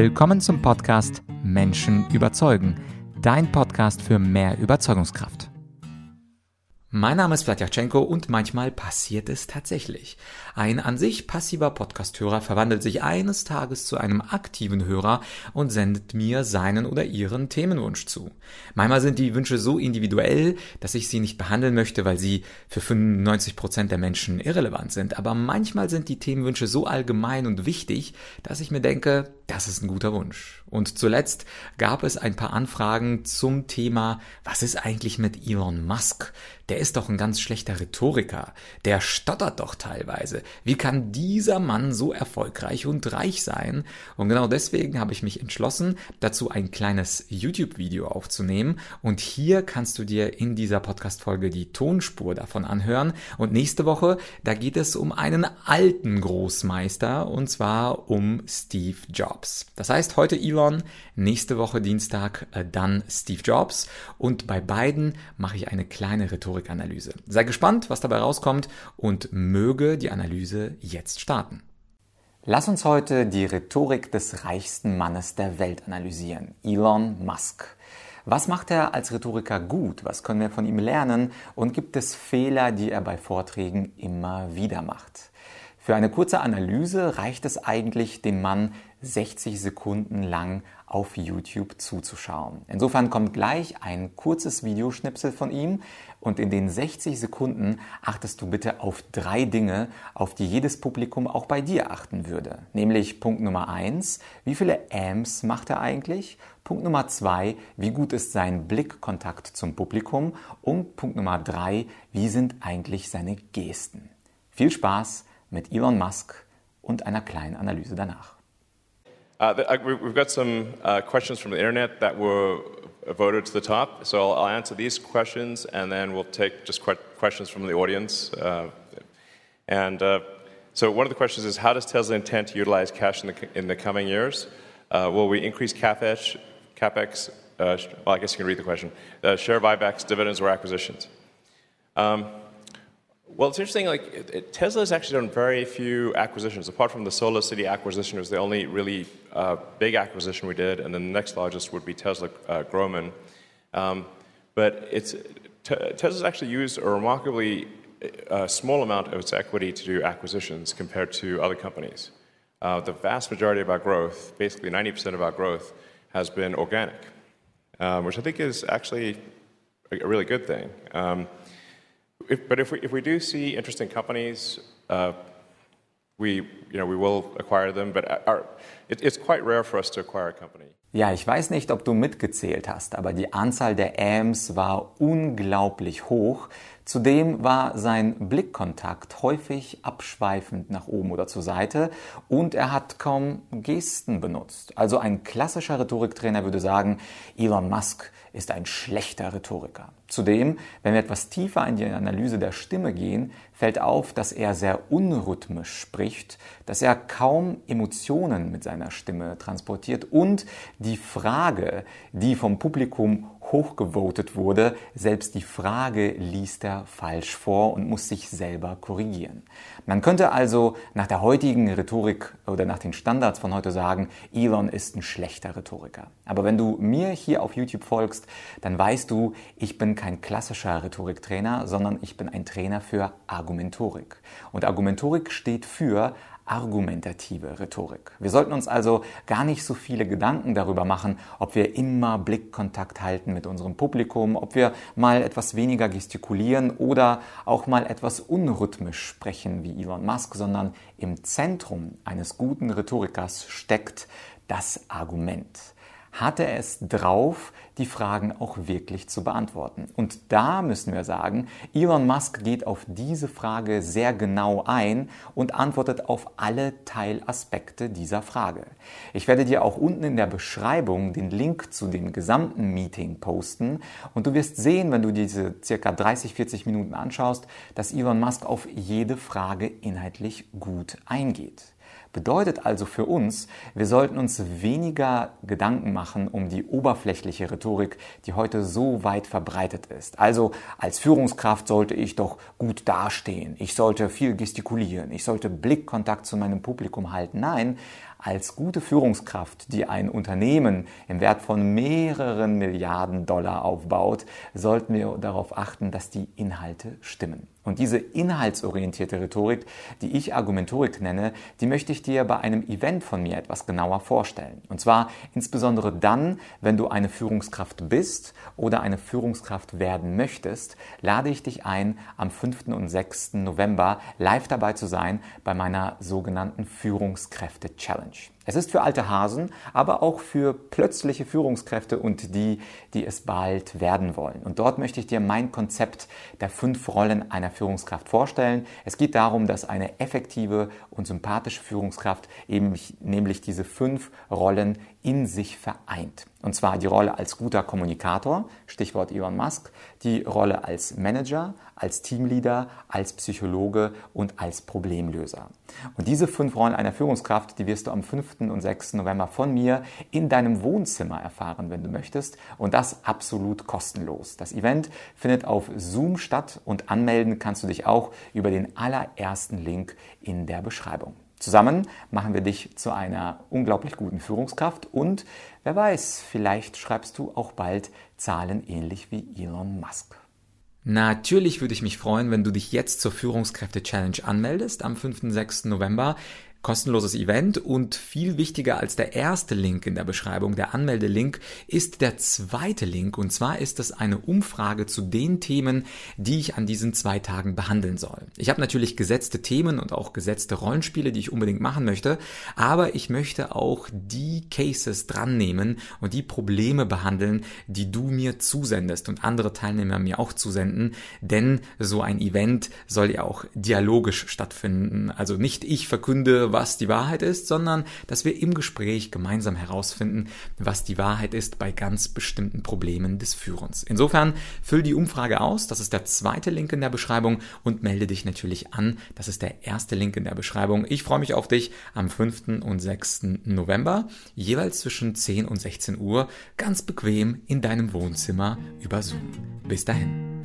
Willkommen zum Podcast Menschen überzeugen, dein Podcast für mehr Überzeugungskraft. Mein Name ist Vladyachenko und manchmal passiert es tatsächlich. Ein an sich passiver Podcasthörer verwandelt sich eines Tages zu einem aktiven Hörer und sendet mir seinen oder ihren Themenwunsch zu. Manchmal sind die Wünsche so individuell, dass ich sie nicht behandeln möchte, weil sie für 95 Prozent der Menschen irrelevant sind. Aber manchmal sind die Themenwünsche so allgemein und wichtig, dass ich mir denke, das ist ein guter Wunsch. Und zuletzt gab es ein paar Anfragen zum Thema, was ist eigentlich mit Elon Musk? Der ist doch ein ganz schlechter Rhetoriker. Der stottert doch teilweise. Wie kann dieser Mann so erfolgreich und reich sein? Und genau deswegen habe ich mich entschlossen, dazu ein kleines YouTube-Video aufzunehmen. Und hier kannst du dir in dieser Podcast-Folge die Tonspur davon anhören. Und nächste Woche, da geht es um einen alten Großmeister, und zwar um Steve Jobs. Das heißt, heute Elon, nächste Woche Dienstag äh, dann Steve Jobs. Und bei beiden mache ich eine kleine Rhetorik Rhetorikanalyse. Sei gespannt, was dabei rauskommt und möge die Analyse jetzt starten. Lass uns heute die Rhetorik des reichsten Mannes der Welt analysieren, Elon Musk. Was macht er als Rhetoriker gut? Was können wir von ihm lernen? Und gibt es Fehler, die er bei Vorträgen immer wieder macht? Für eine kurze Analyse reicht es eigentlich, dem Mann 60 Sekunden lang auf YouTube zuzuschauen. Insofern kommt gleich ein kurzes Videoschnipsel von ihm und in den 60 Sekunden achtest du bitte auf drei Dinge, auf die jedes Publikum auch bei dir achten würde. Nämlich Punkt Nummer eins: wie viele Amps macht er eigentlich? Punkt Nummer zwei: wie gut ist sein Blickkontakt zum Publikum? Und Punkt Nummer drei: wie sind eigentlich seine Gesten? Viel Spaß mit Elon Musk und einer kleinen Analyse danach. Uh, we've got some uh, questions from the internet that were voted to the top. So I'll, answer these questions and then we'll take just questions from the audience. Uh, and uh, so one of the questions is how does Tesla intend to utilize cash in the, in the coming years? Uh, will we increase CapEx, CapEx uh, well, I guess you can read the question, share buybacks, dividends, or acquisitions? Um, well, it's interesting. Like it, it, Tesla has actually done very few acquisitions. Apart from the Solar City acquisition, was the only really uh, big acquisition we did, and then the next largest would be Tesla uh, Groman. Um, but it's Tesla's actually used a remarkably uh, small amount of its equity to do acquisitions compared to other companies. Uh, the vast majority of our growth, basically 90% of our growth, has been organic, um, which I think is actually a, a really good thing. Um, if, but if we, if we do see interesting companies, uh, we, you know, we will acquire them, but our, Ja, ich weiß nicht, ob du mitgezählt hast, aber die Anzahl der AMs war unglaublich hoch. Zudem war sein Blickkontakt häufig abschweifend nach oben oder zur Seite und er hat kaum Gesten benutzt. Also ein klassischer Rhetoriktrainer würde sagen, Elon Musk ist ein schlechter Rhetoriker. Zudem, wenn wir etwas tiefer in die Analyse der Stimme gehen, fällt auf, dass er sehr unrhythmisch spricht, dass er kaum Emotionen mit seiner Stimme transportiert und die Frage, die vom Publikum hochgevotet wurde, selbst die Frage liest er falsch vor und muss sich selber korrigieren. Man könnte also nach der heutigen Rhetorik oder nach den Standards von heute sagen, Elon ist ein schlechter Rhetoriker. Aber wenn du mir hier auf YouTube folgst, dann weißt du, ich bin kein klassischer Rhetoriktrainer, sondern ich bin ein Trainer für Argumentorik. Und Argumentorik steht für argumentative Rhetorik. Wir sollten uns also gar nicht so viele Gedanken darüber machen, ob wir immer Blickkontakt halten mit unserem Publikum, ob wir mal etwas weniger gestikulieren oder auch mal etwas unrhythmisch sprechen wie Elon Musk, sondern im Zentrum eines guten Rhetorikers steckt das Argument hat er es drauf, die Fragen auch wirklich zu beantworten. Und da müssen wir sagen, Elon Musk geht auf diese Frage sehr genau ein und antwortet auf alle Teilaspekte dieser Frage. Ich werde dir auch unten in der Beschreibung den Link zu dem gesamten Meeting posten und du wirst sehen, wenn du diese circa 30, 40 Minuten anschaust, dass Elon Musk auf jede Frage inhaltlich gut eingeht. Bedeutet also für uns, wir sollten uns weniger Gedanken machen um die oberflächliche Rhetorik, die heute so weit verbreitet ist. Also als Führungskraft sollte ich doch gut dastehen, ich sollte viel gestikulieren, ich sollte Blickkontakt zu meinem Publikum halten. Nein, als gute Führungskraft, die ein Unternehmen im Wert von mehreren Milliarden Dollar aufbaut, sollten wir darauf achten, dass die Inhalte stimmen. Und diese inhaltsorientierte Rhetorik, die ich Argumentorik nenne, die möchte ich dir bei einem Event von mir etwas genauer vorstellen. Und zwar insbesondere dann, wenn du eine Führungskraft bist oder eine Führungskraft werden möchtest, lade ich dich ein, am 5. und 6. November live dabei zu sein bei meiner sogenannten Führungskräfte Challenge. Es ist für alte Hasen, aber auch für plötzliche Führungskräfte und die, die es bald werden wollen. Und dort möchte ich dir mein Konzept der fünf Rollen einer Führungskraft vorstellen. Es geht darum, dass eine effektive und sympathische Führungskraft eben nämlich diese fünf Rollen in sich vereint. Und zwar die Rolle als guter Kommunikator, Stichwort Elon Musk, die Rolle als Manager, als Teamleader, als Psychologe und als Problemlöser. Und diese fünf Rollen einer Führungskraft, die wirst du am 5. und 6. November von mir in deinem Wohnzimmer erfahren, wenn du möchtest. Und das absolut kostenlos. Das Event findet auf Zoom statt und anmelden kannst du dich auch über den allerersten Link in der Beschreibung. Zusammen machen wir dich zu einer unglaublich guten Führungskraft und wer weiß, vielleicht schreibst du auch bald Zahlen ähnlich wie Elon Musk. Natürlich würde ich mich freuen, wenn du dich jetzt zur Führungskräfte-Challenge anmeldest am 5. und 6. November kostenloses Event und viel wichtiger als der erste Link in der Beschreibung, der Anmeldelink, ist der zweite Link und zwar ist das eine Umfrage zu den Themen, die ich an diesen zwei Tagen behandeln soll. Ich habe natürlich gesetzte Themen und auch gesetzte Rollenspiele, die ich unbedingt machen möchte, aber ich möchte auch die Cases dran nehmen und die Probleme behandeln, die du mir zusendest und andere Teilnehmer mir auch zusenden, denn so ein Event soll ja auch dialogisch stattfinden. Also nicht ich verkünde, was die Wahrheit ist, sondern dass wir im Gespräch gemeinsam herausfinden, was die Wahrheit ist bei ganz bestimmten Problemen des Führens. Insofern füll die Umfrage aus, das ist der zweite Link in der Beschreibung und melde dich natürlich an, das ist der erste Link in der Beschreibung. Ich freue mich auf dich am 5. und 6. November, jeweils zwischen 10 und 16 Uhr, ganz bequem in deinem Wohnzimmer über Zoom. Bis dahin.